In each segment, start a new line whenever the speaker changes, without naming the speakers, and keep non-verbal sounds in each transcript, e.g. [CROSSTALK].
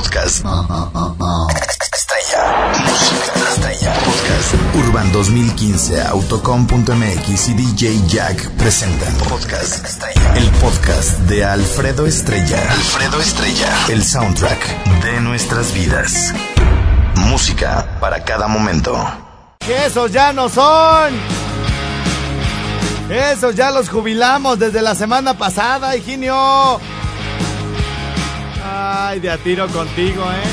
Podcast. Estrella. Música estrella. Podcast. Urban 2015, Autocom.mx y DJ Jack presentan Podcast Estrella. El podcast de Alfredo Estrella. Alfredo Estrella. El soundtrack de nuestras vidas. Música para cada momento.
Que esos ya no son. Esos ya los jubilamos desde la semana pasada, Higinio. Ay, de a tiro contigo, ¿eh?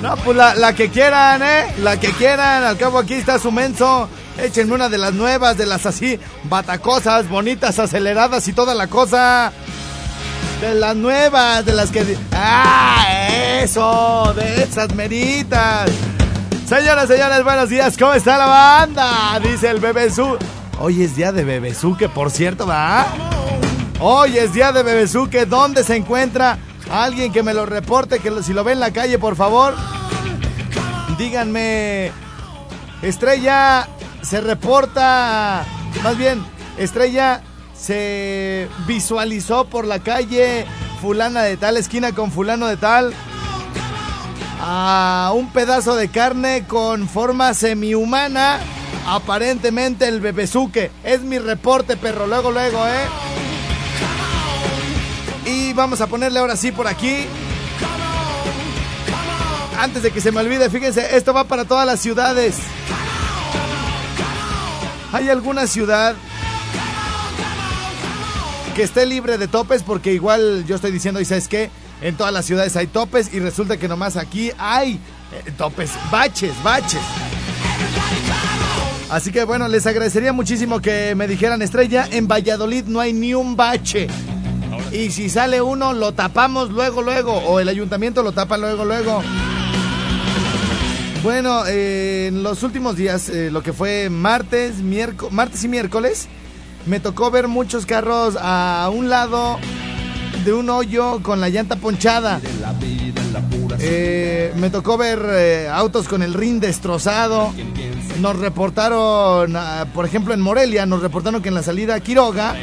No, pues la, la que quieran, ¿eh? La que quieran. Al cabo aquí está su menso. Échenme una de las nuevas, de las así, batacosas, bonitas, aceleradas y toda la cosa. De las nuevas, de las que... ¡Ah, eso! De esas meritas. Señoras, señores, buenos días. ¿Cómo está la banda? Dice el Bebezú. Hoy es día de Bebezú, que por cierto, ¿va? Hoy es día de Bebezú, que ¿dónde se encuentra? Alguien que me lo reporte, que lo- si lo ve en la calle, por favor. Díganme, Estrella se reporta, más bien, Estrella se visualizó por la calle fulana de tal, esquina con fulano de tal, a un pedazo de carne con forma semihumana, aparentemente el bebezuque. Es mi reporte, perro, luego, luego, ¿eh? Y vamos a ponerle ahora sí por aquí. Antes de que se me olvide, fíjense, esto va para todas las ciudades. ¿Hay alguna ciudad que esté libre de topes? Porque igual yo estoy diciendo, ¿y sabes qué? En todas las ciudades hay topes y resulta que nomás aquí hay eh, topes, baches, baches. Así que bueno, les agradecería muchísimo que me dijeran, Estrella, en Valladolid no hay ni un bache. Y si sale uno, lo tapamos luego, luego. O el ayuntamiento lo tapa luego, luego. Bueno, eh, en los últimos días, eh, lo que fue martes, miércoles, martes y miércoles, me tocó ver muchos carros a un lado de un hoyo con la llanta ponchada. Eh, me tocó ver eh, autos con el rin destrozado. Nos reportaron, ah, por ejemplo, en Morelia, nos reportaron que en la salida a Quiroga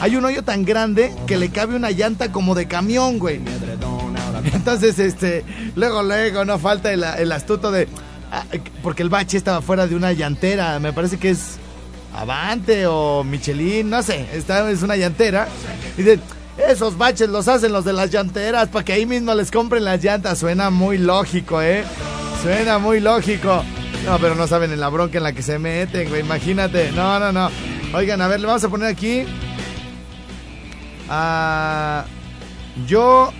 hay un hoyo tan grande que le cabe una llanta como de camión, güey. Entonces, este, luego, luego, no falta el, astuto de. ah, porque el bache estaba fuera de una llantera. Me parece que es Avante o Michelin, no sé. Es una llantera. Y esos baches los hacen los de las llanteras para que ahí mismo les compren las llantas. Suena muy lógico, ¿eh? Suena muy lógico. No, pero no saben en la bronca en la que se meten, güey. Imagínate. No, no, no. Oigan, a ver, le vamos a poner aquí. Ah, yo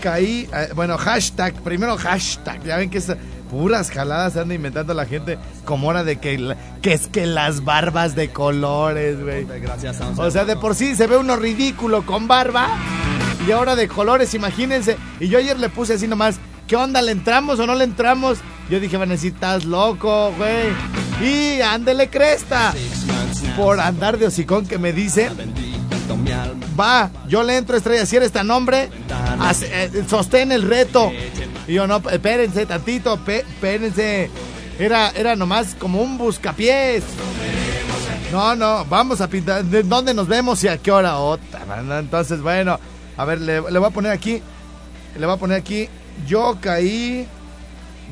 caí. eh, bueno, hashtag. Primero hashtag. Ya ven que es puras jaladas anda inventando la gente. Como hora de que, la- que es que las barbas de colores, güey. O sea, de por sí se ve uno ridículo con barba. Y ahora de colores, imagínense. Y yo ayer le puse así nomás. ¿Qué onda? ¿Le entramos o no le entramos? Yo dije, a decir, estás loco, güey. Y ándele cresta. Por andar de hocicón que me dice. Va, yo le entro estrella, si eres tan hombre, eh, sostén el reto. Y yo, no, espérense tantito, espérense. Era, era nomás como un buscapiés. No, no, vamos a pintar. ¿De dónde nos vemos y a qué hora? Otra, ¿no? Entonces, bueno, a ver, le, le voy a poner aquí. Le voy a poner aquí. Yo caí.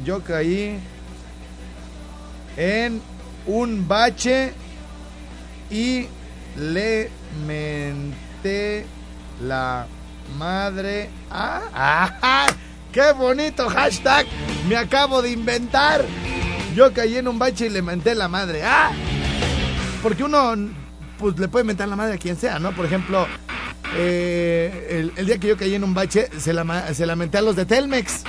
Yo caí. En un bache. Y le menté la madre. ¡Ah! ¡Ah! ¡Qué bonito hashtag! Me acabo de inventar. Yo caí en un bache y le menté la madre. ¡Ah! Porque uno, pues le puede mentar la madre a quien sea, ¿no? Por ejemplo, eh, el, día que yo caí en un bache, se, la, a los de Telmex.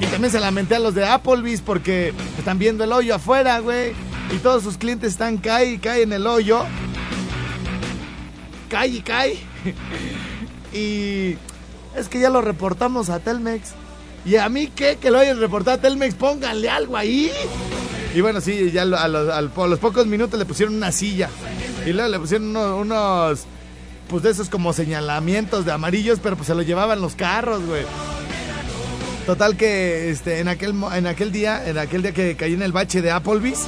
Y también se lamenté a los de Applebee's porque están viendo el hoyo afuera, güey. Y todos sus clientes están cae y cae en el hoyo. Cae y cae. [LAUGHS] y es que ya lo reportamos a Telmex. ¿Y a mí qué? Que lo hayan reportado a Telmex, pónganle algo ahí. Y bueno, sí, ya a los, los pocos minutos le pusieron una silla. Y luego le pusieron uno- unos, pues de esos como señalamientos de amarillos, pero pues se lo llevaban los carros, güey. Total que este, en, aquel, en aquel día, en aquel día que caí en el bache de Applebee's,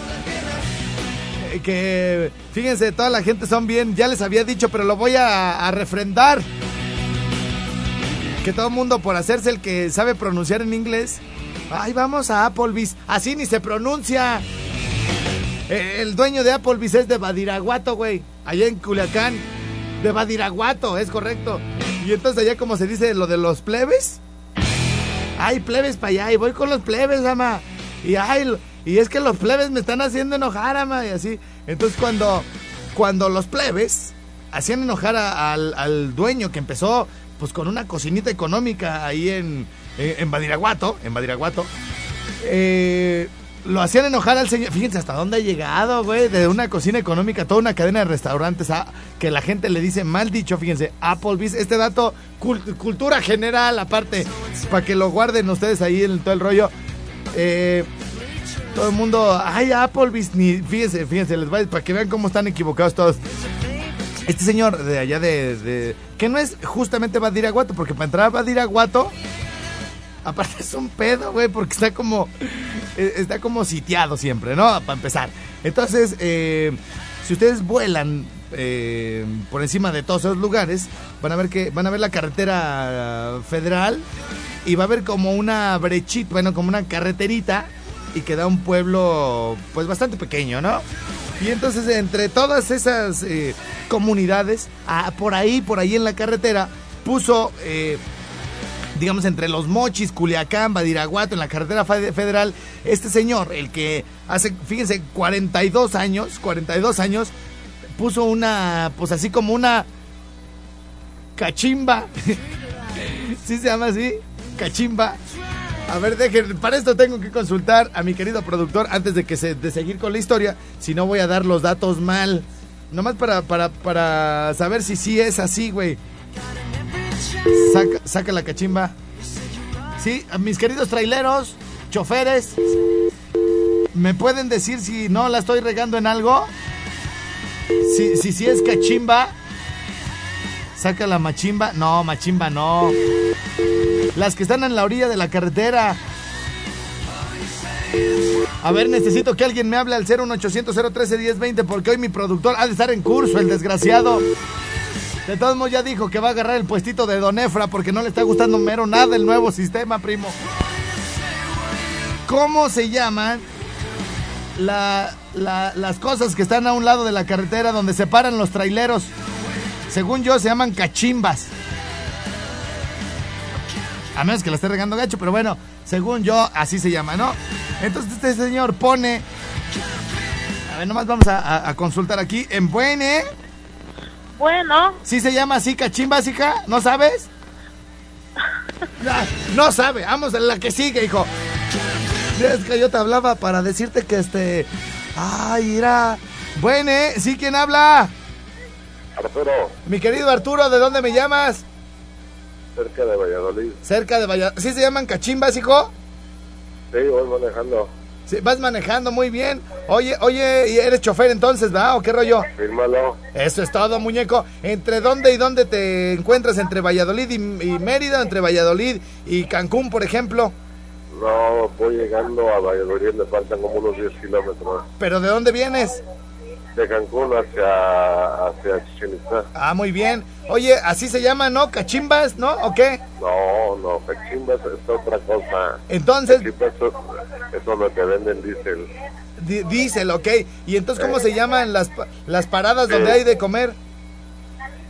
que, que, fíjense, toda la gente son bien, ya les había dicho, pero lo voy a refrendar. Que todo el mundo por hacerse el que sabe pronunciar en inglés, ay, vamos a Applebee's, así ni se pronuncia. Eh, El dueño de Applebee's es de Badiraguato, güey, allá en Culiacán. De Badiraguato, es correcto. Y entonces allá como se dice lo de los plebes. Ay, plebes para allá, y voy con los plebes, ama. Y ay, y es que los plebes me están haciendo enojar, ama, y así. Entonces cuando, cuando los plebes hacían enojar al, al dueño que empezó pues con una cocinita económica ahí en, en, en Badiraguato, en Badiraguato, eh, lo hacían enojar al señor. Fíjense hasta dónde ha llegado, güey, de una cocina económica, toda una cadena de restaurantes a, que la gente le dice mal dicho, fíjense, Applebee's, este dato, cult- cultura general, aparte, para que lo guarden ustedes ahí en todo el rollo. Eh, todo el mundo, ay, Applebee's, ni, fíjense, fíjense, les va, para que vean cómo están equivocados todos. Este señor de allá de- que no es justamente Badiraguato, porque para entrar a Badiraguato, aparte es un pedo, güey, porque está como, eh, está como sitiado siempre, ¿no? Para empezar. Entonces, eh, si ustedes vuelan eh, por encima de todos esos lugares, van a ver que, van a ver la carretera federal y va a haber como una brechita, bueno, como una carreterita y queda un pueblo, pues bastante pequeño, ¿no? Y entonces entre todas esas eh, comunidades, ah, por ahí, por ahí en la carretera, puso, eh, digamos, entre los Mochis, Culiacán, Badiraguato, en la carretera fe- federal, este señor, el que hace, fíjense, 42 años, 42 años, puso una, pues así como una cachimba. [LAUGHS] ¿Sí se llama así? Cachimba. A ver, dejen, para esto tengo que consultar a mi querido productor antes de que se, de seguir con la historia, si no voy a dar los datos mal. Nomás para, para, para saber si sí es así, güey. Saca, saca la cachimba. Sí, a mis queridos traileros, choferes, ¿me pueden decir si no la estoy regando en algo? Si, si, si es cachimba, saca la machimba. No, machimba no. Las que están en la orilla de la carretera. A ver, necesito que alguien me hable al 01800 013 1020 porque hoy mi productor ha de estar en curso, el desgraciado. De todos modos ya dijo que va a agarrar el puestito de Don Efra porque no le está gustando mero nada el nuevo sistema, primo. ¿Cómo se llaman la- la- las cosas que están a un lado de la carretera donde se paran los traileros? Según yo se llaman cachimbas. A menos que la esté regando gacho, pero bueno, según yo, así se llama, ¿no? Entonces este señor pone... A ver, nomás vamos a, a- a consultar aquí. En Buene,
Bueno,
¿sí se llama así cachimbas, hija? ¿No sabes? No, no sabe, vamos a la que sigue, hijo. Es que yo te hablaba para decirte que este... Ay, mira. Buene, ¿sí quién habla?
Arturo,
Mi querido Arturo, ¿de dónde me llamas?
Cerca de Valladolid.
Cerca de Valladolid. ¿Sí se llaman cachimbas, hijo?
Sí, voy manejando.
Sí, vas manejando muy bien. Oye, oye, ¿y eres chofer entonces, va? ¿O qué rollo?
Fírmalo.
Eso es todo, muñeco. ¿Entre dónde y dónde te encuentras? ¿Entre Valladolid y, y Mérida? ¿Entre Valladolid y Cancún, por ejemplo?
No, voy llegando a Valladolid, me faltan como unos 10 kilómetros.
¿Pero de dónde vienes?
De Cancún hacia, hacia Chichen Itzá.
Ah, muy bien. Oye, así se llama, ¿no? ¿Cachimbas, no? ¿O qué?
No, no, Cachimbas es otra cosa.
Entonces,
Cachimbas es, es lo que venden diésel.
di- diésel, ok. ¿Y entonces cómo se llaman las, las paradas donde hay de comer?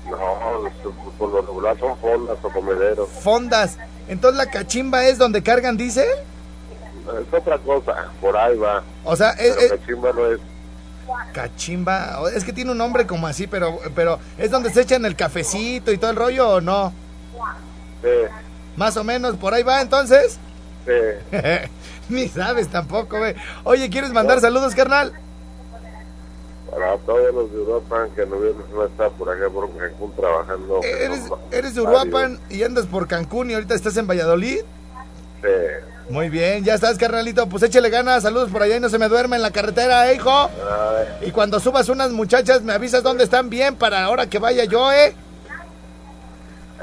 No, por lo regular son fondas o comederos.
Fondas. Entonces la cachimba es donde cargan diésel?
Es otra cosa, por ahí va.
O sea, es,
Pero
es-
Cachimba no es.
Cachimba, es que tiene un nombre como así, pero, pero ¿es donde se echan el cafecito y todo el rollo o no?
Sí,
Más o menos, por ahí va entonces.
sí. [LAUGHS]
Ni sabes tampoco, güey. Oye, ¿quieres mandar saludos, carnal?
Para todos los de Europa que no, no está por acá por Cancún trabajando.
Eres, eres de. Uruapan y andas por Cancún y ahorita estás en Valladolid.
Sí.
Muy bien, ya estás, carnalito. Pues échale ganas, saludos por allá y no se me duerma en la carretera, ¿eh, hijo. Y cuando subas unas muchachas, me avisas dónde están bien para ahora que vaya yo, ¿eh?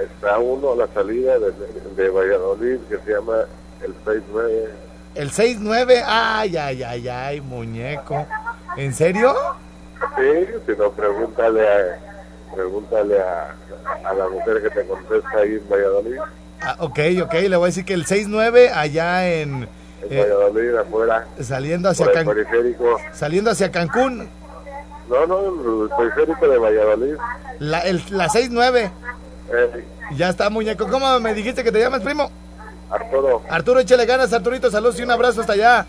está uno a la salida de, de Valladolid que se llama el 69.
El 6-9, ay, ay, ay, ay, muñeco. ¿En serio?
Sí, si no, pregúntale a, pregúntale a, a la mujer que te contesta ahí en Valladolid.
Ah, ok, ok, le voy a decir que el 6-9 allá en... Eh,
Valladolid, afuera,
saliendo hacia Cancún. Saliendo hacia Cancún,
No, no, el periférico de Valladolid.
la, el, la 6-9.
Eh,
Ya está, muñeco. ¿Cómo me dijiste que te llamas, primo?
Arturo,
Arturo, échale ganas, Arturito, saludos y un abrazo hasta allá.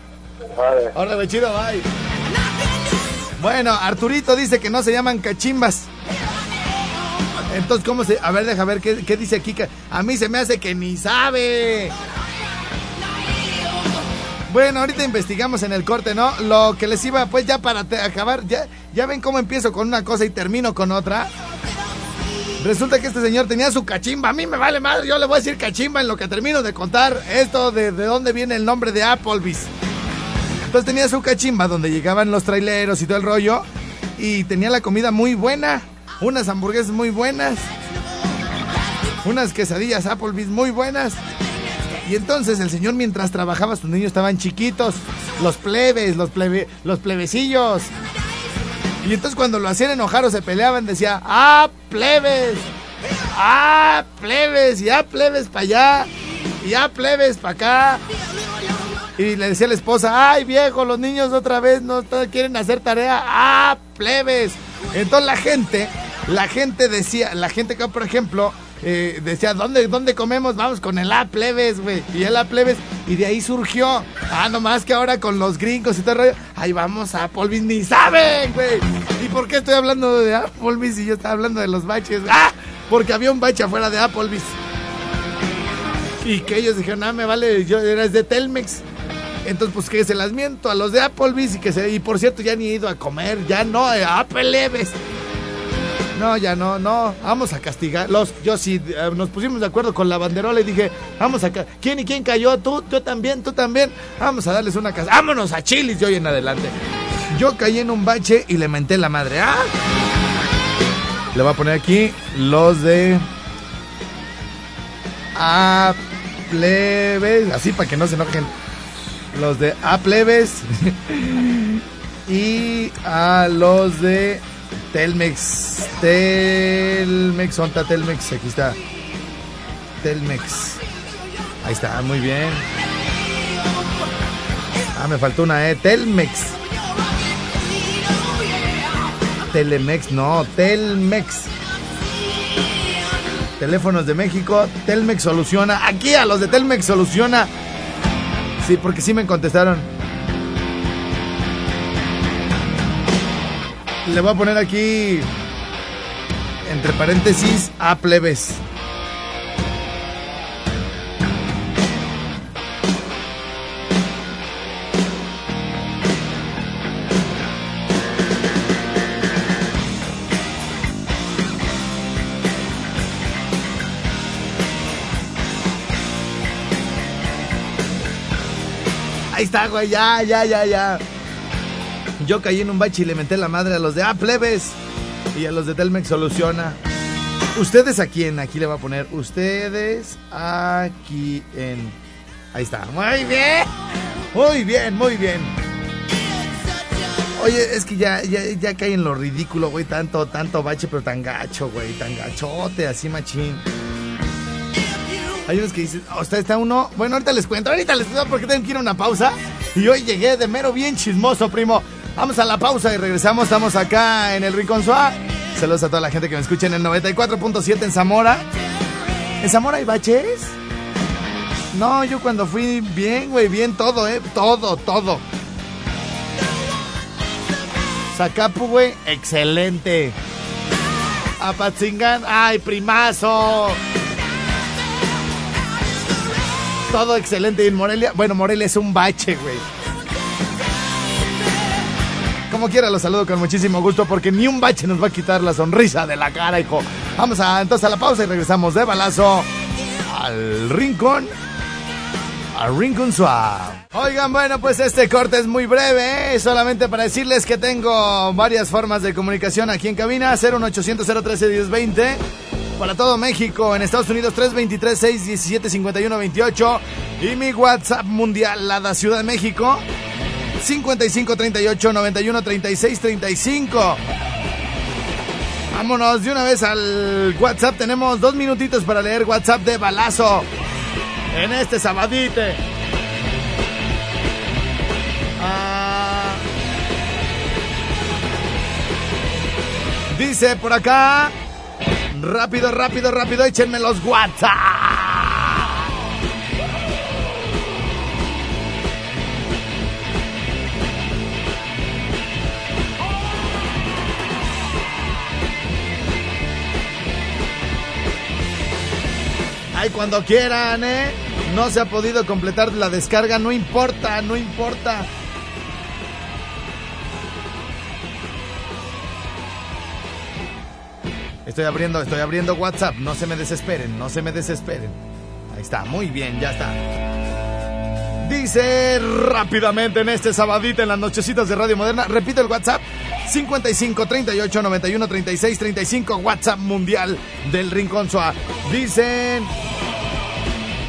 vale.
Órale, chido, bye. Bueno, Arturito dice que no se llaman cachimbas. Entonces, ¿cómo se...? A ver, deja ver, ¿qué, qué dice? Que A mí se me hace que ni sabe. Bueno, ahorita investigamos en el corte, ¿no? Lo que les iba, pues ya para acabar, ya, ya ven cómo empiezo con una cosa y termino con otra. Resulta que este señor tenía su cachimba. A mí me vale madre, yo le voy a decir cachimba en lo que termino de contar esto de, de dónde viene el nombre de Applebee's. Entonces tenía su cachimba donde llegaban los traileros y todo el rollo. Y tenía la comida muy buena. Unas hamburguesas muy buenas. Unas quesadillas Applebee's muy buenas. Y entonces el señor mientras trabajaba, sus niños estaban chiquitos. Los plebes, los, plebe, los plebecillos. Y entonces cuando lo hacían enojar o se peleaban decía, ¡ah, plebes! ¡ah, plebes! Y ¡ah, plebes para allá! Y ¡ah, plebes para acá! Y le decía la esposa, ¡ay, viejo, los niños otra vez no quieren hacer tarea! ¡ah, plebes! Entonces la gente, la gente decía, la gente que, por ejemplo, eh, decía, ¿dónde, ¿dónde comemos? Vamos con el A plebes, güey. Y el A plebes, y de ahí surgió. Ah, nomás que ahora con los gringos y todo el rollo, ahí vamos a Applebee's, ni saben, güey. ¿Y por qué estoy hablando de Applebee's y yo estaba hablando de los baches? ¡Ah! Porque había un bache afuera de Applebee's. Y que ellos dijeron, ah, me vale, yo eres de Telmex. Entonces, pues que se las miento a los de Applebee's y que se. Y por cierto, ya ni he ido a comer, ya no, eh, Applebee's. No, ya no, no, vamos a castigarlos. Yo sí, eh, nos pusimos de acuerdo con la banderola y dije, vamos a... ¿Quién y quién cayó? Tú, yo también, tú también. Vamos a darles una casa. Vámonos a Chilis de hoy en adelante. Yo caí en un bache y le menté la madre. ¡Ah! Le voy a poner aquí los de... A plebes, así para que no se enojen. Los de A plebes [LAUGHS] y a los de Telmex. Telmex, ¿dónde está Telmex? Aquí está. Telmex. Ahí está, muy bien. Ah, me faltó una E. Telmex. Telemex, no, Telmex. Teléfonos de México, Telmex soluciona. Aquí a los de Telmex soluciona. Sí, porque sí me contestaron. Le voy a poner aquí, entre paréntesis, a plebes. Ahí está, güey, ya, ya, ya, ya. Yo caí en un bache y le menté la madre a los de A plebes y a los de Telmex soluciona. Ustedes aquí en, aquí le voy a poner, ustedes aquí en. Ahí está, muy bien, muy bien, muy bien. Oye, es que ya, ya, ya cae en lo ridículo, güey, tanto, tanto bache, pero tan gacho, güey, tan gachote, así machín. Hay unos que dicen, o sea, está uno. Bueno, ahorita les cuento, ahorita les cuento porque tengo que ir a una pausa. Y hoy llegué de mero bien chismoso, primo. Vamos a la pausa y regresamos. Estamos acá en el Rincón Suá. Saludos a toda la gente que me escucha en el 94.7 en Zamora. ¿En Zamora hay baches? No, yo cuando fui bien, güey, bien todo, ¿eh? Todo, todo. Zacapu, güey, excelente. Apatzingán, ay, primazo. Todo excelente. Y en Morelia, bueno, Morelia es un bache, güey. Como quiera, los saludo con muchísimo gusto porque ni un bache nos va a quitar la sonrisa de la cara, hijo. Vamos a entonces a la pausa y regresamos de balazo al rincón. Al rincón suave. Oigan, bueno, pues este corte es muy breve, ¿eh? solamente para decirles que tengo varias formas de comunicación aquí en cabina: 01800 013 1020 para todo México, en Estados Unidos 323 617 5128 y mi WhatsApp mundial, la da Ciudad de México 55 38 91 36 35. Vámonos de una vez al WhatsApp. Tenemos dos minutitos para leer WhatsApp de balazo en este sabadite. Ah. Dice por acá. Rápido, rápido, rápido, échenme los WhatsApp. Ay, cuando quieran, ¿eh? No se ha podido completar la descarga, no importa, no importa. Estoy abriendo, estoy abriendo WhatsApp, no se me desesperen, no se me desesperen. Ahí está, muy bien, ya está. Dice rápidamente en este sabadito en las nochecitas de Radio Moderna, repito el WhatsApp, 55 38 91 36 35, WhatsApp mundial del Rincón Suá. Dicen,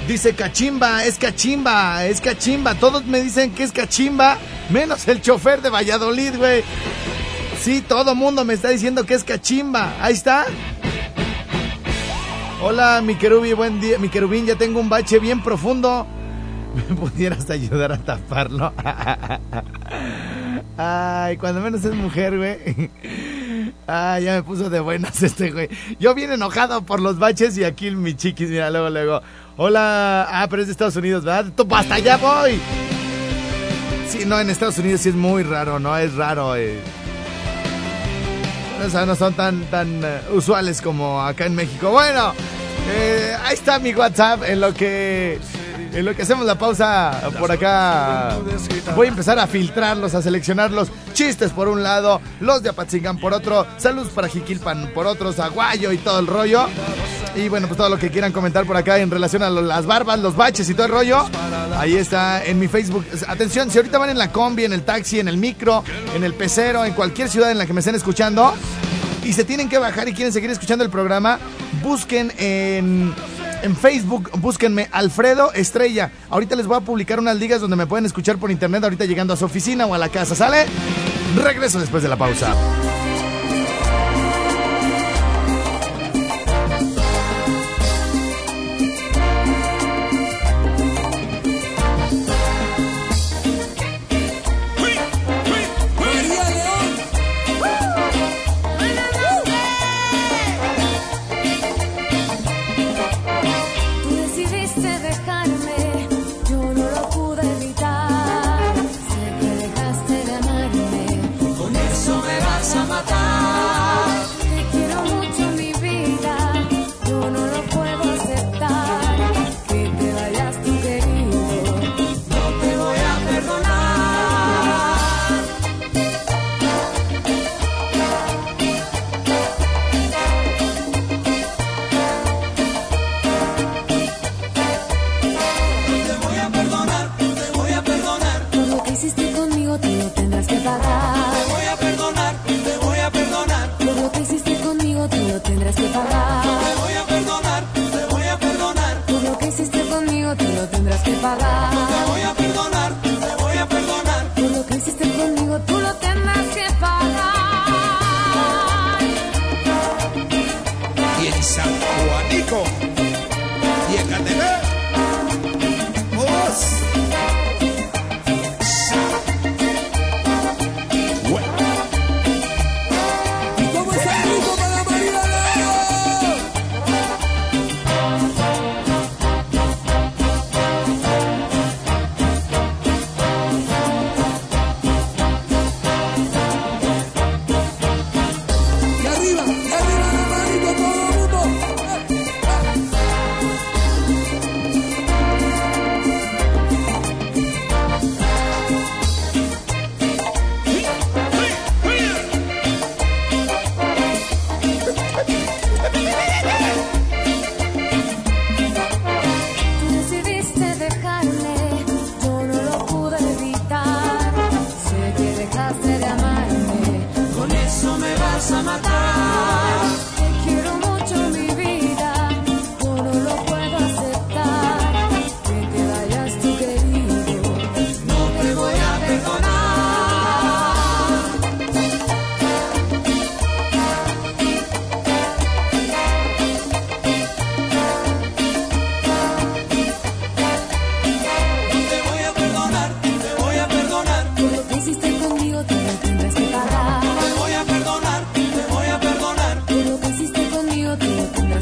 dice cachimba, es cachimba, es cachimba. Todos me dicen que es cachimba, menos el chofer de Valladolid, güey. Sí, todo mundo me está diciendo que es cachimba. Ahí está. Hola, mi querubín, buen día. Mi querubín, ya tengo un bache bien profundo. [LAUGHS] ¿Me pudieras ayudar a taparlo? [LAUGHS] Ay, cuando menos es mujer, güey. Ay, ya me puso de buenas este güey. Yo bien enojado por los baches y aquí mi chiquis, mira, luego, luego. Hola. Ah, pero es de Estados Unidos, ¿verdad? ¡Hasta allá voy! Sí, no, en Estados Unidos sí es muy raro, ¿no? Es raro, eh. O sea, no son tan, tan eh, usuales como acá en México. Bueno, eh, ahí está mi WhatsApp en lo que en lo que hacemos la pausa por acá, voy a empezar a filtrarlos, a seleccionar los chistes por un lado, los de Apatzingán por otro, saludos para Jiquilpan por otros, Aguayo y todo el rollo. Y bueno, pues todo lo que quieran comentar por acá en relación a las barbas, los baches y todo el rollo. Ahí está en mi Facebook. Atención, si ahorita van en la combi, en el taxi, en el micro, en el pecero, en cualquier ciudad en la que me estén escuchando y se tienen que bajar y quieren seguir escuchando el programa, busquen en en Facebook, búsquenme Alfredo Estrella. Ahorita les voy a publicar unas ligas donde me pueden escuchar por internet ahorita llegando a su oficina o a la casa, ¿sale? Regreso después de la pausa.
Sound.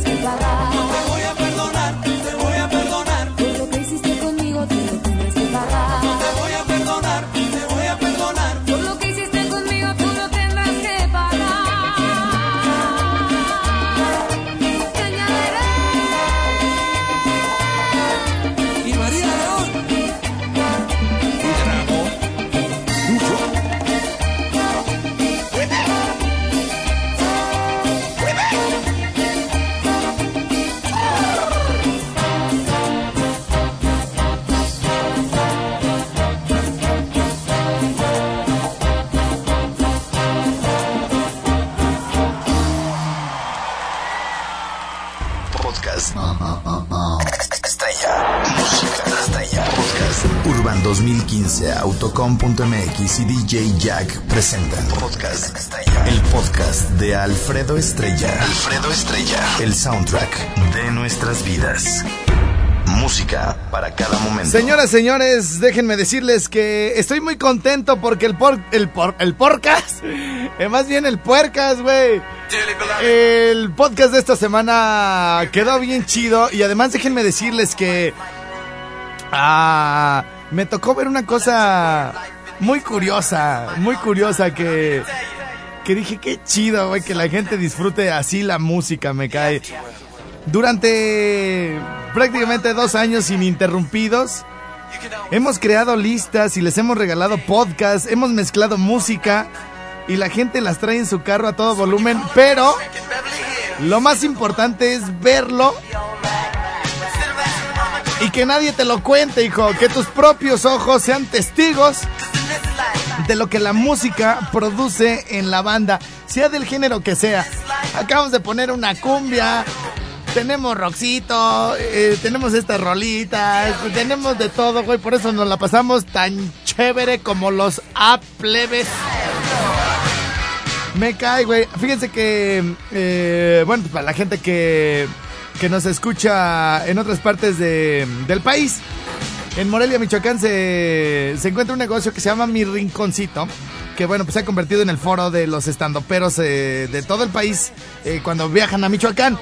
las que. 2015, Autocom.mx y DJ Jack presentan. Podcast. Estrella. El podcast de Alfredo Estrella. Alfredo Estrella. El soundtrack de nuestras vidas. Música para cada momento.
Señoras, señores, déjenme decirles que estoy muy contento porque el por, el por, el podcast, eh, más bien el puercas, güey. El podcast de esta semana quedó bien chido y además déjenme decirles que ah, me tocó ver una cosa muy curiosa, muy curiosa que que dije qué chido, güey, que la gente disfrute así la música, me cae. Durante prácticamente dos años ininterrumpidos, hemos creado listas y les hemos regalado podcasts, hemos mezclado música y la gente las trae en su carro a todo volumen, pero lo más importante es verlo y que nadie te lo cuente, hijo, que tus propios ojos sean testigos de lo que la música produce en la banda, sea del género que sea. Acabamos de poner una cumbia, tenemos roxito, eh, tenemos estas rolitas, tenemos de todo, güey. Por eso nos la pasamos tan chévere como los A plebes. Me cae, güey. Fíjense que, eh, bueno, pues para la gente que, que nos escucha en otras partes de, del país, en Morelia, Michoacán, se, se encuentra un negocio que se llama Mi Rinconcito que bueno, pues se ha convertido en el foro de los estandoperos eh, de todo el país eh, cuando viajan a Michoacán.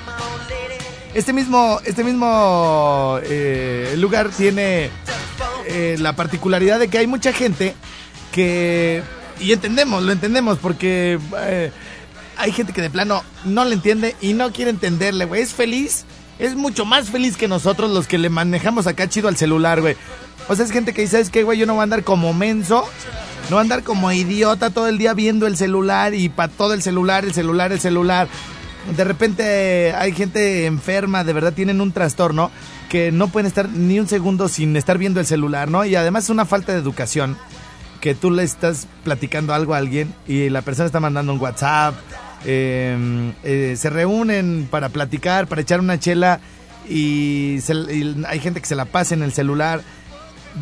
Este mismo, este mismo eh, lugar tiene la particularidad de que hay mucha gente que... Y entendemos, lo entendemos, porque hay gente que de plano no le entiende y no quiere entenderle, güey. Es feliz, es mucho más feliz que nosotros los que le manejamos acá chido al celular, güey. O sea, es gente que dice, ¿sabes qué, güey? Yo no voy a andar como menso, no voy a andar como idiota todo el día viendo el celular y para todo el celular, el celular, el celular de repente hay gente enferma, de verdad tienen un trastorno que no pueden estar ni un segundo sin estar viendo el celular, ¿no? Y además es una falta de educación que tú le estás platicando algo a alguien y la persona está mandando un WhatsApp, eh, eh, se reúnen para platicar, para echar una chela y, se, y, hay gente que se la pasa en el celular.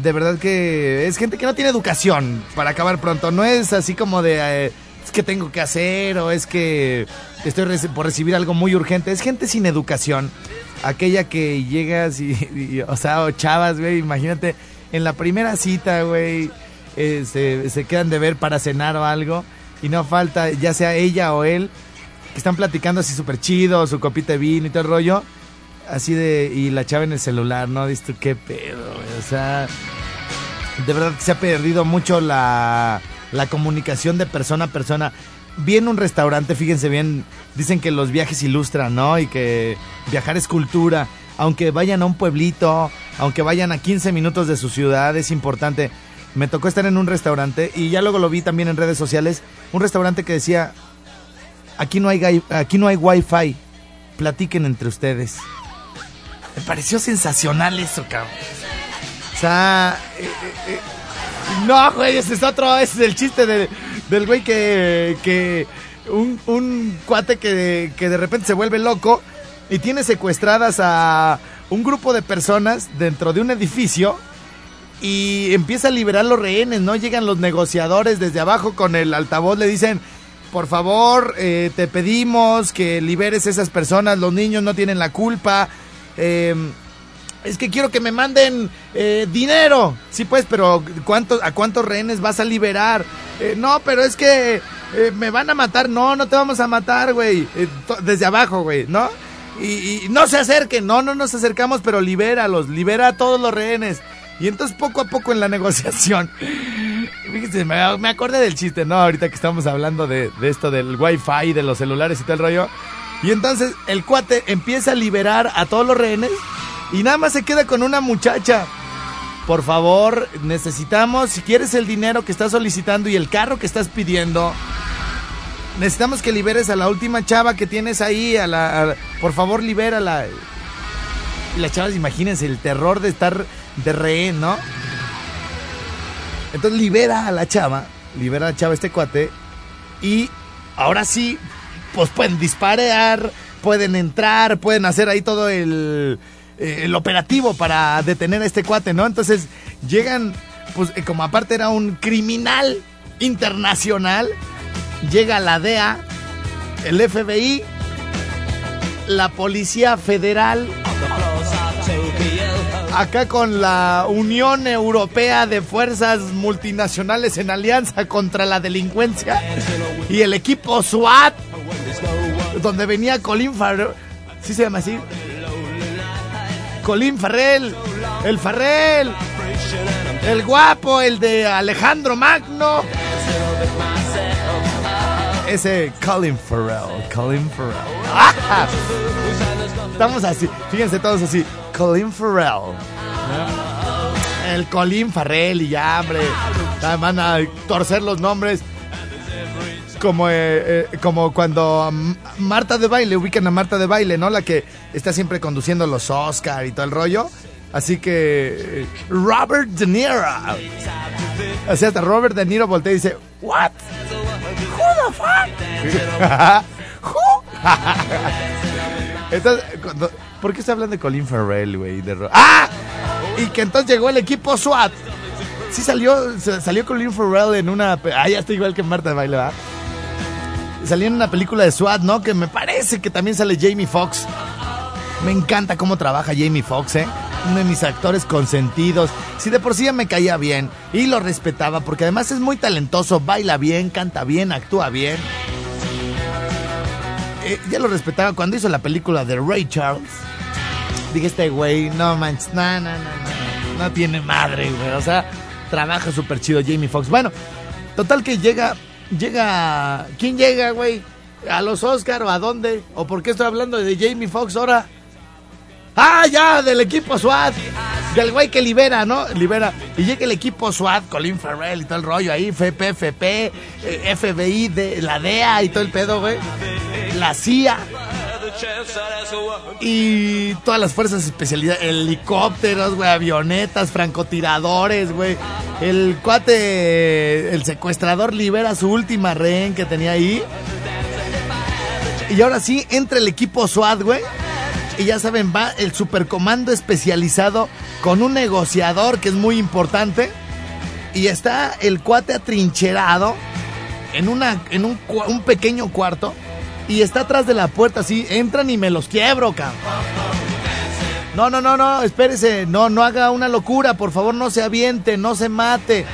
De verdad que es gente que no tiene educación para acabar pronto. No es así como de... Eh, es que tengo que hacer o es que estoy reci por recibir algo muy urgente. Es gente sin educación. Aquella que llegas y, [LAUGHS] y o sea, o chavas, güey, imagínate, en la primera cita, güey, eh, se, se, quedan de ver para cenar o algo y no falta, ya sea ella o él, que están platicando así súper chido, su copita de vino y todo el rollo, así de, y la chava en el celular, ¿no? Dices qué pedo, o sea, de verdad que se ha perdido mucho la la comunicación de persona a persona. Vi un restaurante, fíjense bien, dicen que los viajes ilustran, ¿no? Y que viajar es cultura. Aunque vayan a un pueblito, aunque vayan a 15 minutos de su ciudad, es importante. Me tocó estar en un restaurante y ya luego lo vi también en redes sociales. Un restaurante que decía, aquí no hay, aquí no hay wifi, platiquen entre ustedes. Me pareció sensacional eso, cabrón. O sea, eh, eh, no, güey, ese es otro, ese es el chiste de, del güey que, que un, un cuate que, que de repente se vuelve loco y tiene secuestradas a un grupo de personas dentro de un edificio y empieza a liberar los rehenes, ¿no? Llegan los negociadores desde abajo con el altavoz, le dicen, por favor, eh, te pedimos que liberes esas personas, los niños no tienen la culpa. Eh, es que quiero que me manden eh, dinero. Sí, pues, pero ¿cuánto, ¿a cuántos rehenes vas a liberar? Eh, no, pero es que me van a matar. No, no te vamos a matar, güey. Desde abajo, güey, ¿no? Y, y, no se acerquen. No, no nos acercamos, pero libéralos. Libera a todos los rehenes. Y entonces poco a poco en la [LAUGHS] negociación. Fíjense, me, me acordé del chiste, ¿no? Ahorita que estamos hablando de, de esto del wifi, de los celulares y todo el rollo. Y entonces el cuate empieza a liberar a todos los rehenes y nada más se queda con una muchacha. Por favor, necesitamos, si quieres el dinero que estás solicitando y el carro que estás pidiendo, necesitamos que liberes a la última chava que tienes ahí, a la, a, por favor libérala. Y las chavas, imagínense el terror de estar de rehén, ¿no? Entonces libera a la chava, libera a la chava este cuate y ahora sí, pues pueden disparar, pueden entrar, pueden hacer ahí todo el, eh, el operativo para detener a este cuate, ¿no? Entonces llegan, pues eh, como aparte era un criminal internacional, llega la DEA, el FBI, la Policía Federal, acá con la Unión Europea de Fuerzas Multinacionales en alianza contra la delincuencia y el equipo SWAT, donde venía Colin Farrell, ¿sí se llama así? Colin Farrell, el Farrell, el guapo, el de Alejandro Magno. Ese Colin Farrell, Colin Farrell. Estamos así, fíjense todos así. Colin Farrell. El Colin Farrell y ya, hombre. Van a torcer los nombres. Como, eh, eh, como cuando mm, Marta de Baile, ubican a Marta de Baile, ¿no? La que está siempre conduciendo los Oscar y todo el rollo. Así que Robert De Niro. Sea, hasta Robert De Niro voltea y dice, What? Who the fuck? [LAUGHS] [LAUGHS] [LAUGHS] Entonces, ¿por qué está hablando de Colin Farrell, güey? ¡Ah! Y que entonces llegó el equipo SWAT. Sí salió, se- salió Colin Farrell en una... Ah, ya está igual que Marta de Baile, ¿verdad? Salió en una película de SWAT, ¿no? Que me parece que también sale Jamie Foxx. Me encanta cómo trabaja Jamie Foxx, ¿eh? Uno de mis actores consentidos. Si de por sí ya me caía bien y lo respetaba, porque además es muy talentoso, baila bien, canta bien, actúa bien. Eh, ya lo respetaba cuando hizo la película de Ray Charles. Dije, este güey, no manches, no, no, no, no, no tiene madre, güey. O sea, trabaja súper chido Jamie Foxx. Bueno, total que llega, llega, ¿quién llega, güey? ¿A los Oscar o a dónde? ¿O por qué estoy hablando de Jamie Foxx ahora? Ah, ya, del equipo SWAT. Del güey que libera, ¿no? Libera. Y llega el equipo SWAT, Colin Farrell y todo el rollo ahí, FP, FP, eh, FBI, de, la DEA y todo el pedo, güey. La CIA. Y todas las fuerzas especialidades, helicópteros, güey, avionetas, francotiradores, güey. El cuate, el secuestrador libera su última rehén que tenía ahí. Y ahora sí, entra el equipo SWAT, güey. Y ya saben, va el supercomando especializado con un negociador que es muy importante. Y está el cuate atrincherado en, una, en un, un pequeño cuarto. Y está atrás de la puerta, así. Entran y me los quiebro, cabrón. No, no, no, no, espérese. No, no haga una locura. Por favor, no se aviente, no se mate.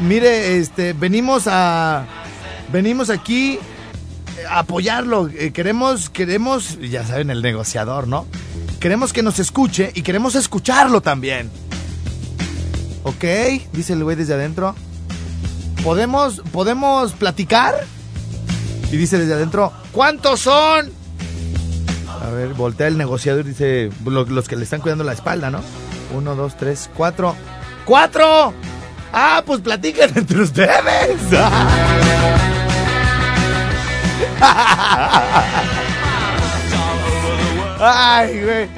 Mire, este, venimos a. Venimos aquí apoyarlo. Eh, queremos, queremos, ya saben, el negociador, ¿no? Queremos que nos escuche y queremos escucharlo también. ¿Ok? Dice el güey desde adentro. ¿Podemos, podemos platicar? Y dice desde adentro, ¿cuántos son? A ver, voltea el negociador y dice, lo- los que le están cuidando la espalda, ¿no? Uno, dos, tres, cuatro. ¡Cuatro! Ah, pues platiquen [LAUGHS] entre ustedes. [LAUGHS] Ay, güey.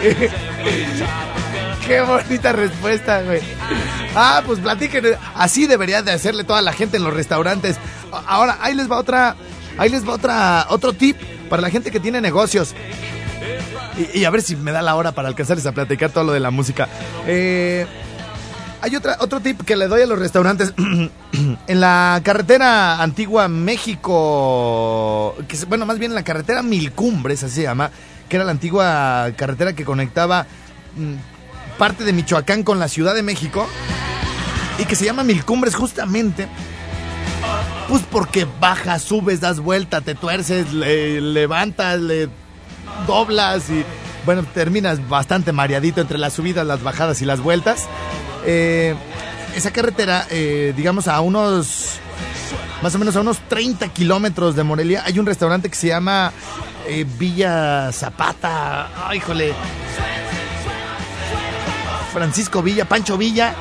Qué bonita respuesta, güey. Ah, pues platiquen. Así debería de hacerle toda la gente en los restaurantes. Ahora, ahí les va otra, ahí les va otra, otro tip para la gente que tiene negocios. Y, y a ver si me da la hora para alcanzarles a platicar todo lo de la música. Eh, hay otra, otro tip que le doy a los restaurantes. [CLEARS THROAT] en la carretera antigua México, que bueno, más bien en la carretera Mil Cumbres, así se llama, que era la antigua carretera que conectaba mm, parte de Michoacán con la Ciudad de México, y que se llama Mil Cumbres justamente. Pues porque bajas, subes, das vuelta, te tuerces, le- levantas, le doblas y bueno, terminas bastante mareadito entre las subidas, las bajadas y las vueltas. Eh, esa carretera, eh, digamos a unos, más o menos a unos 30 kilómetros de Morelia, hay un restaurante que se llama eh, Villa Zapata, híjole, Francisco Villa, Pancho Villa.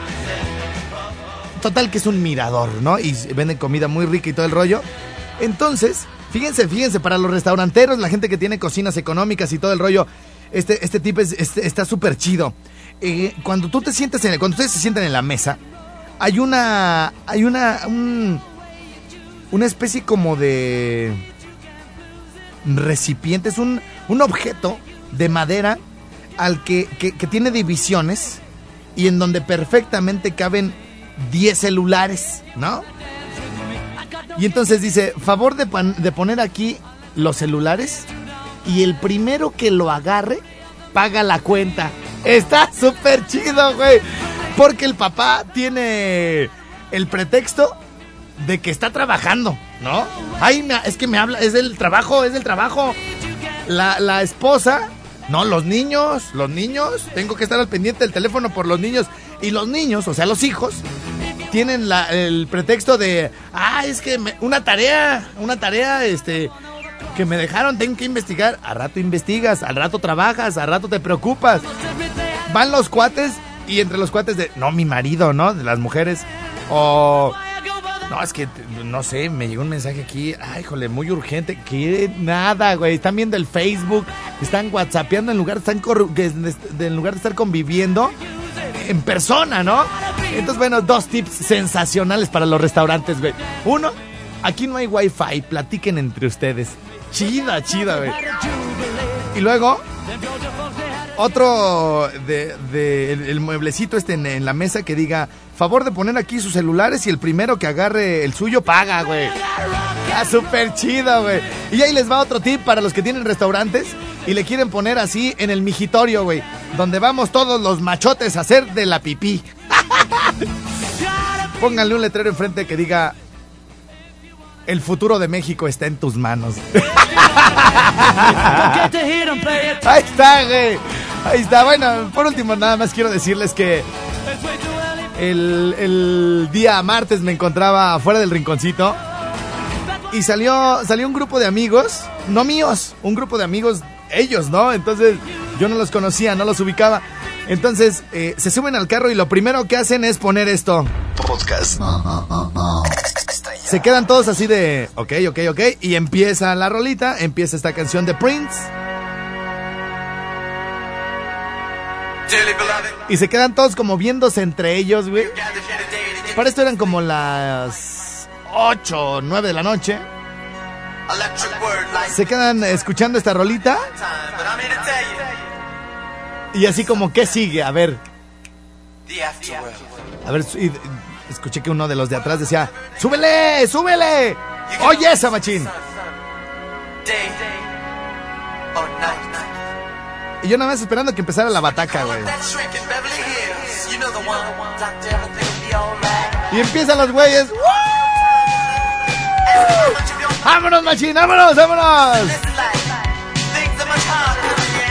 Total que es un mirador, ¿no? Y venden comida muy rica y todo el rollo. Entonces, fíjense, fíjense, para los restauranteros, la gente que tiene cocinas económicas y todo el rollo, este, este tipo es- este- está súper chido. Eh, cuando tú te sientes en, cuando ustedes se sientan en la mesa, hay una, hay una, un- una especie como de, recipiente, es un, un objeto de madera al que, que, que tiene divisiones y en donde perfectamente caben 10 celulares, ¿no? Y entonces dice, favor de, pan- de poner aquí los celulares y el primero que lo agarre paga la cuenta. Está súper chido, güey. Porque el papá tiene el pretexto de que está trabajando, ¿no? Ay, es que me habla, es del trabajo, es del trabajo. La, la esposa, no, los niños, los niños, tengo que estar al pendiente del teléfono por los niños. Y los niños, o sea, los hijos, tienen la- el pretexto de, ah, es que me- una tarea, una tarea, este, que me dejaron, tengo que investigar. Al rato investigas, al rato trabajas, al rato te preocupas. Van los cuates y entre los cuates de, no, mi marido, ¿no? De las mujeres. O, no, es que, no sé, me llegó un mensaje aquí, ay, híjole, muy urgente. Que nada, güey, están viendo el Facebook, están whatsappeando en lugar de- en lugar de estar conviviendo en persona, ¿no? Entonces, bueno, dos tips sensacionales para los restaurantes, güey. Uno, aquí no hay wifi, platiquen entre ustedes. Chida, chida, güey. Y luego, otro de, de- el, el mueblecito este en, en la mesa que diga, favor de poner aquí sus celulares y el primero que agarre el suyo paga, güey. Está súper chido, güey. Y ahí les va otro tip para los que tienen restaurantes y le quieren poner así en el mijitorio, güey. Donde vamos todos los machotes a hacer de la pipí. [LAUGHS] Pónganle un letrero enfrente que diga, el futuro de México está en tus manos. [LAUGHS] Ahí está, güey. Ahí está. Bueno, por último, nada más quiero decirles que el, el día martes me encontraba afuera del rinconcito y salió, salió un grupo de amigos, no míos, un grupo de amigos, ellos, ¿no? Entonces yo no los conocía, no los ubicaba. Entonces eh, se suben al carro y lo primero que hacen es poner esto.
Podcast.
Se quedan todos así de, ok, ok, ok, y empieza la rolita, empieza esta canción de Prince. Y se quedan todos como viéndose entre ellos, güey. Para esto eran como las 8 o 9 de la noche. Se quedan escuchando esta rolita. Y así como, ¿qué sigue? A ver, a ver, escuché que uno de los de atrás decía, ¡súbele, súbele! ¡Oye esa machín! Y yo nada más esperando que empezara la bataca, güey. Y empiezan los güeyes. ¡Vámonos, machín! ¡Vámonos, vámonos!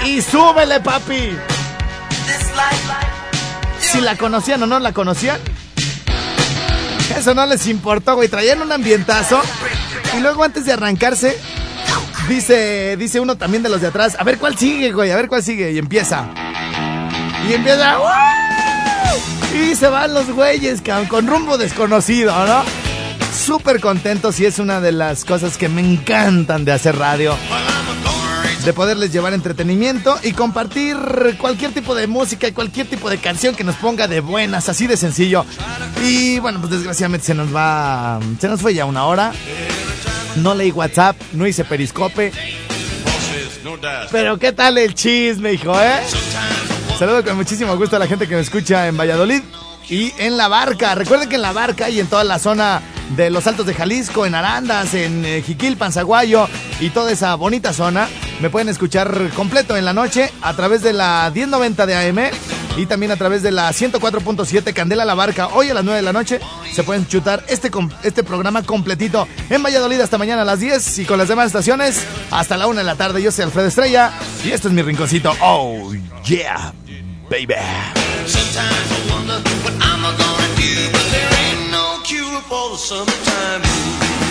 Y súbele, papi. Si la conocían o no la conocían. Eso no les importó, güey. Traían un ambientazo. Y luego antes de arrancarse, dice, dice uno también de los de atrás, a ver cuál sigue, güey, a ver cuál sigue. Y empieza. Y empieza. Y se van los güeyes, con rumbo desconocido, ¿no? Súper contentos y es una de las cosas que me encantan de hacer radio. De poderles llevar entretenimiento y compartir cualquier tipo de música y cualquier tipo de canción que nos ponga de buenas, así de sencillo. Y bueno, pues desgraciadamente se nos va. Se nos fue ya una hora. No leí WhatsApp, no hice periscope. Pero qué tal el chisme, hijo, ¿eh? Saludo con muchísimo gusto a la gente que me escucha en Valladolid y en La Barca. Recuerden que en La Barca y en toda la zona de los Altos de Jalisco, en Arandas, en eh, Jiquilpan, Zaguayo y toda esa bonita zona, me pueden escuchar completo en la noche a través de la 1090 de AM y también a través de la 104.7 Candela La Barca. Hoy a las 9 de la noche se pueden chutar este, este programa completito en Valladolid hasta mañana a las 10 y con las demás estaciones hasta la 1 de la tarde. Yo soy Alfredo Estrella y esto es mi rinconcito. Oh, yeah, baby.
Sometimes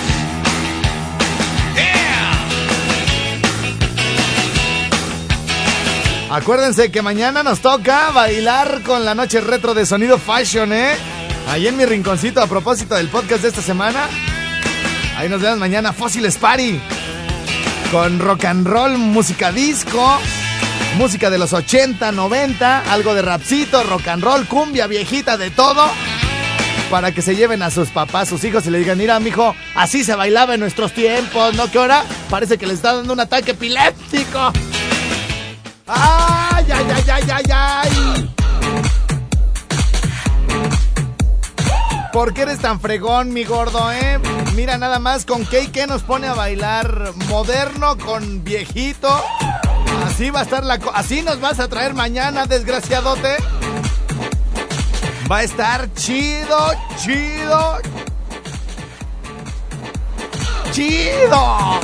Acuérdense que mañana nos toca bailar con la noche retro de sonido fashion, ¿eh? Ahí en mi rinconcito a propósito del podcast de esta semana. Ahí nos vemos mañana, Fósiles Party. Con rock and roll, música disco, música de los 80, 90, algo de rapcito, rock and roll, cumbia viejita, de todo. Para que se lleven a sus papás, sus hijos y le digan, mira, mijo, así se bailaba en nuestros tiempos, ¿no? ¿Qué hora? Parece que le está dando un ataque epiléptico. ¡Ay, ay, ay, ay, ay, ay! ¿Por qué eres tan fregón, mi gordo, eh? Mira nada más con qué nos pone a bailar moderno con viejito. Así va a estar la... co- Así nos vas a traer mañana, desgraciadote. Va a estar chido, chido. Chido.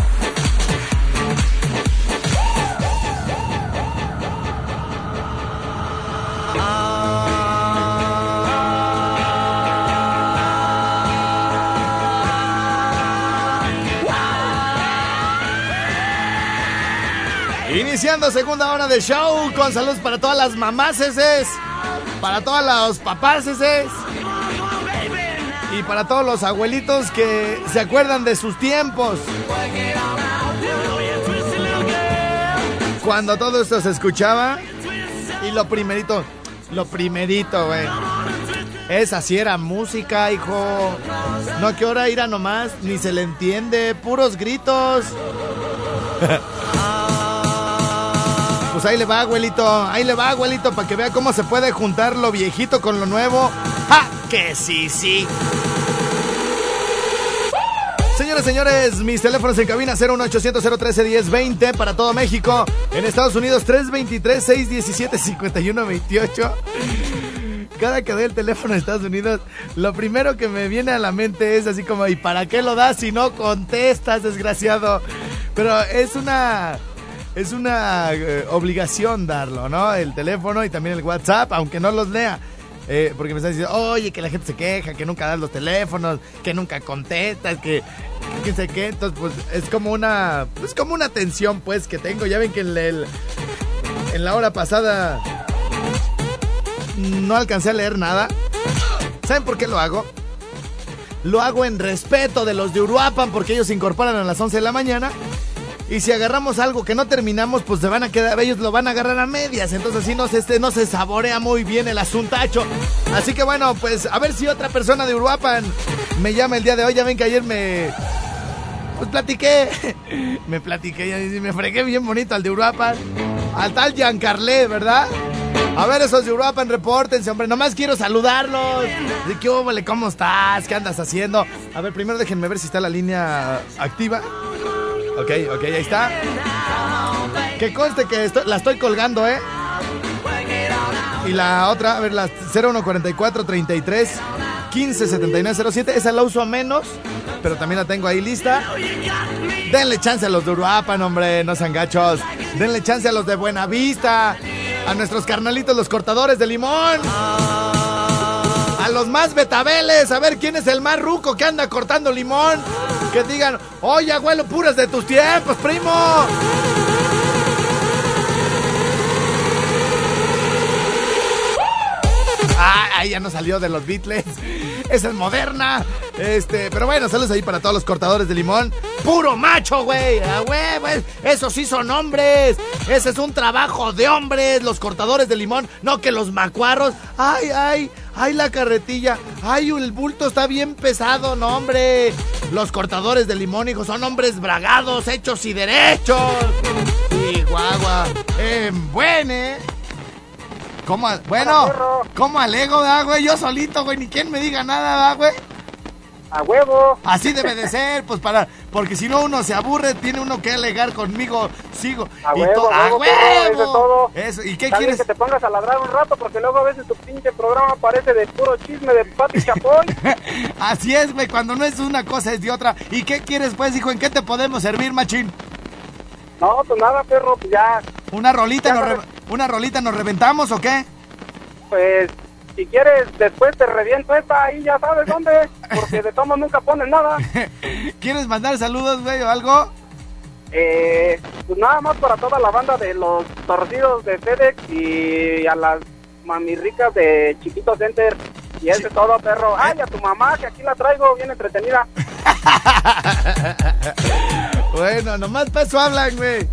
Segunda hora de show con saludos para todas las mamás para todos los papás y para todos los abuelitos que se acuerdan de sus tiempos. Cuando todo esto se escuchaba y lo primerito, lo primerito, güey. Esa sí era música, hijo. No, que hora ir a nomás, ni se le entiende, puros gritos. [LAUGHS] Pues ahí le va, abuelito. Ahí le va, abuelito, para que vea cómo se puede juntar lo viejito con lo nuevo. ¡Ja! Que sí, sí. Señores, señores, mis teléfonos en cabina 01800 013 1020 para todo México. En Estados Unidos 323 617 5128. Cada que doy el teléfono en Estados Unidos, lo primero que me viene a la mente es así como, ¿y para qué lo das si no contestas, desgraciado? Pero es una es una eh, obligación darlo, ¿no? El teléfono y también el WhatsApp, aunque no los lea. Eh, porque me están diciendo, oye, que la gente se queja, que nunca das los teléfonos, que nunca contestas, que que sé qué. Entonces, pues es como una, es como una tensión, pues, que tengo. Ya ven que en, en la hora pasada no alcancé a leer nada. ¿Saben por qué lo hago? Lo hago en respeto de los de Uruapan porque ellos se incorporan a las 11 de la mañana. Y si agarramos algo que no terminamos, pues se van a quedar, ellos lo van a agarrar a medias. Entonces así no se, este, no se saborea muy bien el asuntacho. Así que bueno, pues a ver si otra persona de Uruapan me llama el día de hoy. Ya ven que ayer me... Pues platiqué. [LAUGHS] me platiqué y me fregué bien bonito al de Uruapan. Al tal Giancarlé, ¿verdad? A ver, esos de Uruapan, repórtense, hombre. Nomás quiero saludarlos. ¿De qué óvole? ¿Cómo estás? ¿Qué andas haciendo? A ver, primero déjenme ver si está la línea activa. Ok, ok, ahí está. Que conste que esto- la estoy colgando, ¿eh? Y la otra, a ver, la 0144 33 15 79 07. Esa la uso menos, pero también la tengo ahí lista. Denle chance a los de Uruapan, hombre, no sean gachos. Denle chance a los de Buenavista. A nuestros carnalitos, los cortadores de limón. A los más betabeles, a ver quién es el más ruco que anda cortando limón. Que digan, oye, abuelo, puras de tus tiempos, primo. Ah, ahí ya no salió de los Beatles. Esa es moderna. Este, pero bueno, saludos ahí para todos los cortadores de limón. Puro macho, güey. Ah, güey. Esos sí son hombres. Ese es un trabajo de hombres, los cortadores de limón, no que los macuarros. Ay, ay, ay, la carretilla. Ay, el bulto está bien pesado, no, hombre. Los cortadores de limón, hijo, son hombres bragados, hechos y derechos. Y guagua. En buen, eh. ¿Cómo? Bueno, ¿cómo alego, da, güey? Yo solito, güey, ni quien me diga nada, da, güey.
A huevo.
Así debe de ser, pues para, porque si no uno se aburre, tiene uno que alegar conmigo, sigo.
A
y
huevo, a huevo, perro, todo.
Eso, ¿y qué quieres?
que te pongas a ladrar un rato porque luego a veces tu pinche programa parece de puro chisme de Pati Chapoy. [LAUGHS]
Así es, güey, cuando no es una cosa es de otra. ¿Y qué quieres, pues, hijo? ¿En qué te podemos servir, machín?
No, pues nada, perro, pues ya,
¿Una rolita,
Ya
nos
sabes.
re- una rolita nos reventamos o qué?
pues si quieres después te reviento esta ahí ya sabes dónde, porque de tomo nunca ponen nada. [LAUGHS]
¿Quieres mandar saludos, güey, o algo?
Eh, pues nada más para toda la banda de los torcidos de FedEx y a las mamirricas de Chiquito Center. Y eso es todo, perro. Ay, a tu mamá, que aquí la traigo bien entretenida. [LAUGHS]
Bueno, nomás para eso hablan, güey.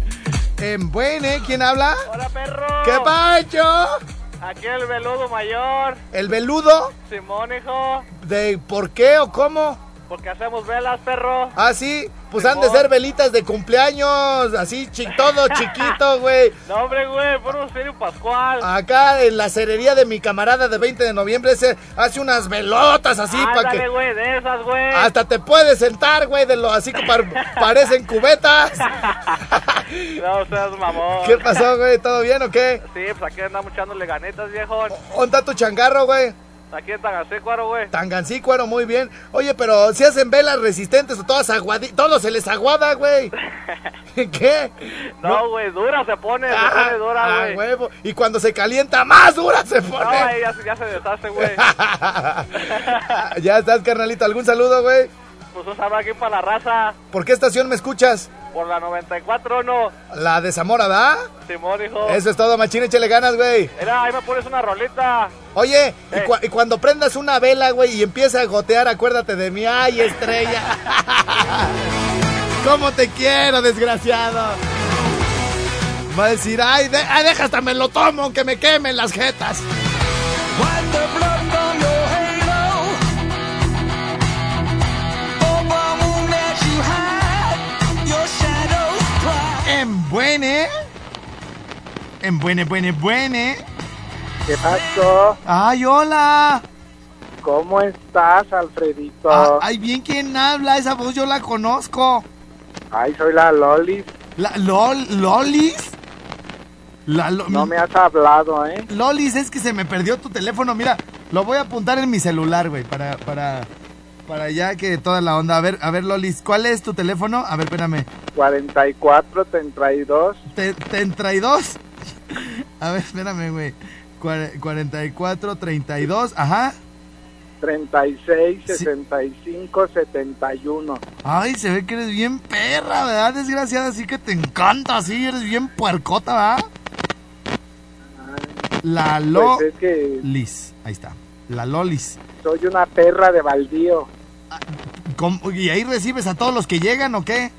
En buen, ¿eh? ¿Quién habla?
Hola perro.
¿Qué pacho?
Aquí el veludo mayor.
¿El veludo?
Simón, hijo.
¿De por qué o cómo?
Porque hacemos velas, perro.
Ah, sí, pues han de ser velitas de cumpleaños, así chi- todo [LAUGHS] chiquito, güey.
No, hombre, güey, por un serio pascual.
Acá en la cerería de mi camarada de 20 de noviembre se hace unas velotas así para que
güey, de esas, güey.
hasta te puedes sentar, güey, de lo así que par- [LAUGHS] parecen cubetas. [LAUGHS]
No seas mamón.
¿Qué pasó, güey? ¿Todo bien o qué?
Sí, pues aquí andamos echándole ganitas, viejo.
¿Dónde está tu changarro, güey?
Aquí en Tagasecuaro, güey.
Tangancícuaro, muy bien. Oye, pero si hacen velas resistentes o todas aguaditas, todo se les aguada, güey. [LAUGHS] ¿Qué?
No, güey, dura se pone, se
Ah,
pone dura,
ah,
güey.
huevo. Y cuando se calienta, más dura se
No,
pone.
ahí ya, se- ya se deshace, güey. [LAUGHS]
ya estás, carnalito. ¿Algún saludo, güey?
Pues un saludo aquí para la raza.
¿Por qué estación me escuchas?
Por la 94, no.
La de Zamora, ¿da?
Simón, hijo.
Eso es todo, machín, échale ganas, güey.
Mira, ahí me pones una rolita.
Oye, y,
Eh.
y cuando prendas una vela, güey, y empieza a gotear, acuérdate de mí. ¡Ay, estrella! [LAUGHS] ¿Cómo te quiero, desgraciado? Va a decir, ay, de- ay, deja hasta me lo tomo, aunque me quemen las jetas. En buene, buene, buene.
¿Qué pasó?
Ay, hola.
¿Cómo estás, Alfredito?
Ah, ay, bien, ¿quién habla? Esa voz yo la conozco.
Ay, soy la Loli.
La, lol, ¿Lolis? La, lo-
No me has hablado, ¿eh?
Lolis, es que se me perdió tu teléfono. Mira, lo voy a apuntar en mi celular, güey, para, para, para ya que toda la onda. A ver, a ver, Lolis, ¿cuál es tu teléfono? A ver, espérame.
44, 32.
¿Te, te entraí dos? A ver, espérame, güey. Cuare- 44, 32, ajá.
36,
Sí.
65, 71.
Ay, se ve que eres bien perra, ¿verdad? Desgraciada, así que te encanta, así, eres bien puercota, ¿verdad? La Lolis.
Pues es que
Ahí está. La Lolis.
soy una perra de baldío.
¿Cómo- ¿Y ahí recibes a todos los que llegan o qué?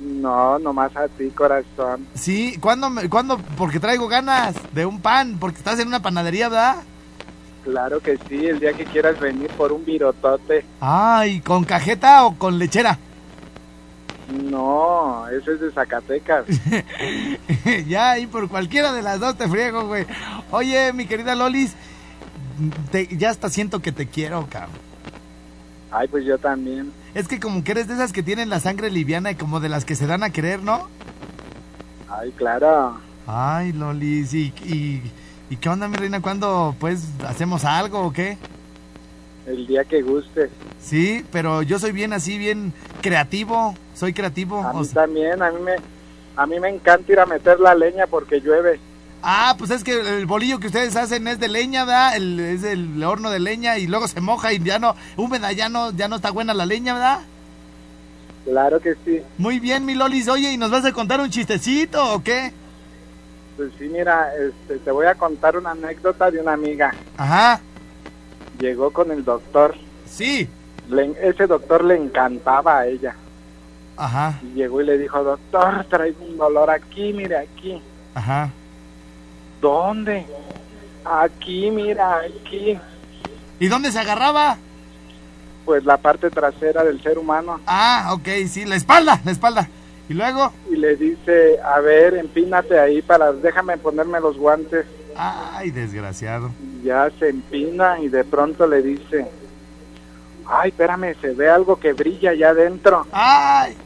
No, nomás a ti, corazón.
Sí, ¿cuándo, me- ¿cuándo? Porque traigo ganas de un pan, porque estás en una panadería, ¿verdad?
Claro que sí, el día que quieras venir por un virotote.
Ay, ¿con cajeta o con lechera?
No, eso es de Zacatecas. [LAUGHS]
ya, ahí por cualquiera de las dos te friego, güey. Oye, mi querida Lolis, te- ya hasta siento que te quiero, cabrón.
Ay, pues yo también.
Es que como que eres de esas que tienen la sangre liviana y como de las que se dan a querer, ¿no?
Ay, claro.
Ay, Lolis, ¿y, y, y qué onda, mi reina? ¿Cuándo, pues, hacemos algo o qué?
El día que gustes.
Sí, pero yo soy bien así, bien creativo. Soy creativo.
A
o
mí
sea-
también, a mí me, a mí me encanta ir a meter la leña porque llueve.
Ah, pues es que el bolillo que ustedes hacen es de leña, ¿verdad? El, es el horno de leña y luego se moja y ya no, húmeda, ya no, ya no está buena la leña, ¿verdad?
Claro que sí.
Muy bien, mi Lolis. Oye, ¿y nos vas a contar un chistecito o qué?
Pues sí, mira, este, te voy a contar una anécdota de una amiga.
Ajá,
Llegó con el doctor.
sí.
Le- ese doctor le encantaba a ella.
Ajá,
Y llegó y le dijo, doctor, traigo un dolor aquí, mire, aquí.
ajá.
¿Dónde? Aquí, mira, aquí.
¿Y dónde se agarraba?
Pues la parte trasera del ser humano.
Ah, ok, sí, la espalda, la espalda. Y luego,
Y le dice, a ver, empínate ahí para, déjame ponerme los guantes.
ay, desgraciado.
Y ya se empina y de pronto le dice, ay, espérame, se ve algo que brilla allá adentro.
Ay,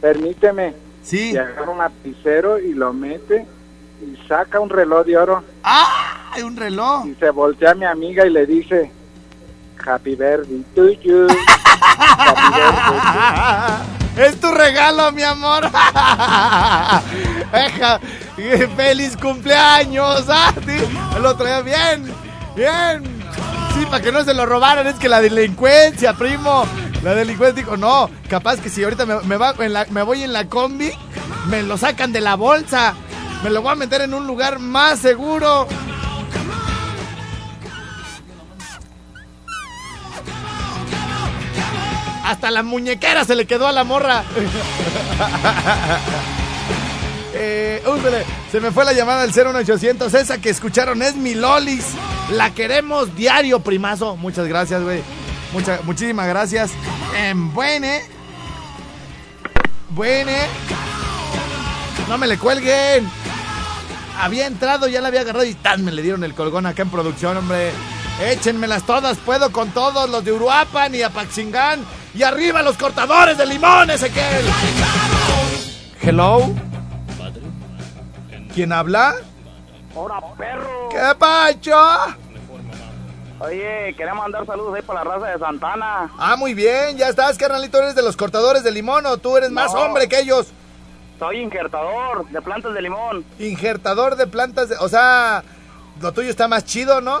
Permíteme.
sí.
Y agarra un lapicero y lo mete y saca un reloj de oro.
¡Ay, un reloj!
Y se voltea a mi amiga y le dice, Happy birthday to you. [LAUGHS] Happy birthday.
Es tu regalo, mi amor. [LAUGHS] ¡Feliz cumpleaños! ¡Ah, sí! Lo traía bien, bien. Sí, para que no se lo robaran, es que la delincuencia, primo. La delincuencia dijo, no, capaz que si ahorita me, me va en la- me voy en la combi, me lo sacan de la bolsa. Me lo voy a meter en un lugar más seguro. Hasta la muñequera se le quedó a la morra. [LAUGHS] Eh, se me fue la llamada del 01800. Esa que escucharon es mi Lolis. La queremos diario, primazo. Muchas gracias, güey. Mucha- muchísimas gracias. En buene. Buene. No me le cuelguen. Había entrado, ya la había agarrado y tan me le dieron el colgón acá en producción, hombre. Échenmelas todas, puedo con todos, los de Uruapan y Apaxingán. Y arriba los cortadores de limón, Ezequiel. Hello. ¿Quién habla?
¡Hora, perro!
¿Qué pacho?
Oye, quería mandar saludos ahí para la raza de Santana.
Ah, muy bien, ya estás, carnalito. ¿Eres de los cortadores de limón o tú eres más hombre que ellos?
Soy injertador de plantas de limón.
Injertador de plantas, de- o sea, lo tuyo está más chido, ¿no?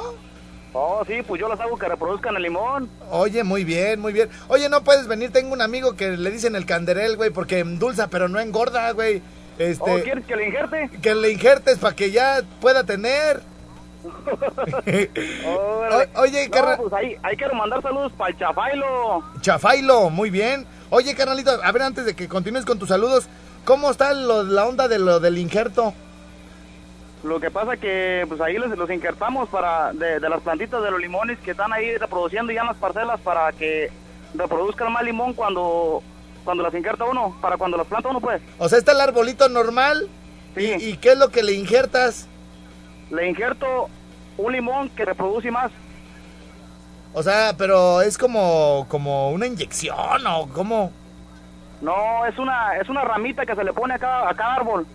Oh, sí, pues yo los hago que reproduzcan el limón.
Oye, muy bien, muy bien. Oye, no puedes venir, tengo un amigo que le dicen el canderel, güey, porque endulza, pero no engorda, güey. Este,
¿O Oh, quieres que le injerte?
que le injertes para que ya pueda tener. [LAUGHS] O- oye,
no,
carnal-
pues ahí, ahí quiero mandar saludos para el Chafailo.
Chafailo, muy bien. Oye, carnalito, a ver, antes de que continúes con tus saludos, ¿cómo está lo- la onda de lo del injerto?
Lo que pasa que pues ahí los, los injertamos para de, de las plantitas de los limones que están ahí reproduciendo ya en las parcelas para que reproduzcan más limón cuando cuando las injerta uno, para cuando las planta uno pues.
O sea, está el arbolito normal.
Sí.
¿Y, y qué es lo que le injertas?
Le injerto un limón que reproduce más.
O sea, pero es como, como una inyección o como
No, es una es una ramita que se le pone a cada, a cada árbol.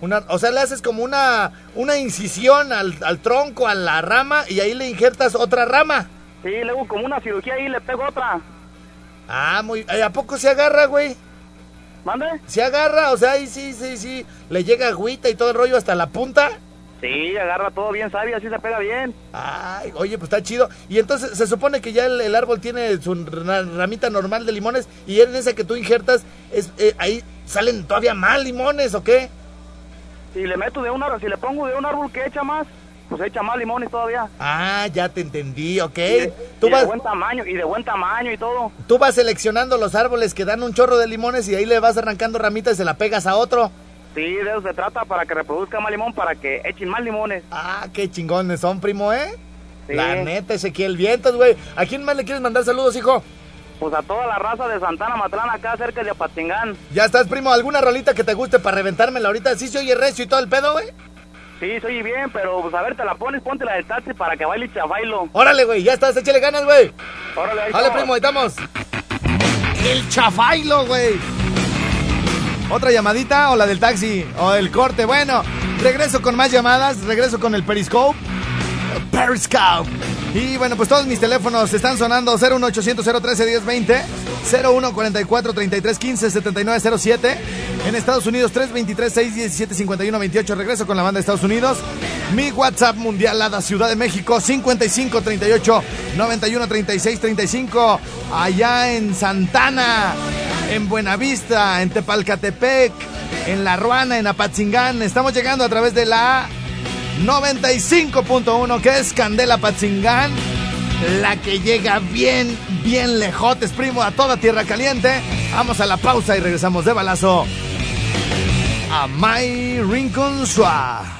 una, o sea, le haces como una, una incisión al, al tronco, a la rama y ahí le injertas otra rama.
Sí, luego como una cirugía ahí le pego otra.
Ah, muy, eh, ¿a poco se agarra, güey?
¿Mande?
Se agarra, o sea, ahí sí, sí, sí, le llega agüita y todo el rollo hasta la punta.
Sí, agarra todo bien sabio, así se pega bien.
Ay, oye, pues está chido. Y entonces se supone que ya el, el árbol tiene su ra- ramita normal de limones y en esa que tú injertas, es, eh, ahí salen todavía más limones, ¿o qué?
Si le meto de un árbol, si le pongo de un árbol que echa más, pues echa más limones todavía.
Ah, ya te entendí, ok.
Y de,
Tú
y
vas,
de buen tamaño, y de buen tamaño y todo.
tú vas seleccionando los árboles que dan un chorro de limones y ahí le vas arrancando ramitas y se la pegas a otro.
Sí, de eso se trata para que reproduzca más limón, para que echen más limones.
Ah, qué chingones son, primo, ¿eh?
Sí.
La neta, Ezequiel Vientos, güey. ¿A quién más le quieres mandar saludos, hijo?
Pues a toda la raza de Santana Matlán acá cerca de Apatingán.
Ya estás, primo. ¿Alguna rolita que te guste para reventármela ahorita? ¿Sí se oye recio y todo el pedo, güey?
Sí, soy bien, pero pues a ver, te la pones, ponte la del taxi para que baile chafailo.
Órale, güey, ya estás, échale ganas, güey.
Órale, ahí
Dale, primo, ahí estamos. El chafailo, güey. Otra llamadita o la del taxi o el corte. Bueno, regreso con más llamadas, regreso con el Periscope. Periscope. Y bueno, pues todos mis teléfonos están sonando 01800 013 1020, 0144 33 15 79 07. En Estados Unidos 323 617 51 28. Regreso con la banda de Estados Unidos. Mi WhatsApp mundial Lada Ciudad de México 55 38 91 36 35. Allá en Santana, en Buenavista, en Tepalcatepec, en La Ruana, en Apatzingán. Estamos llegando a través de la 95.1 que es Candela Patzingán, la que llega bien, bien lejotes, primo, a toda tierra caliente. Vamos a la pausa y regresamos de balazo a My Rincon Suá.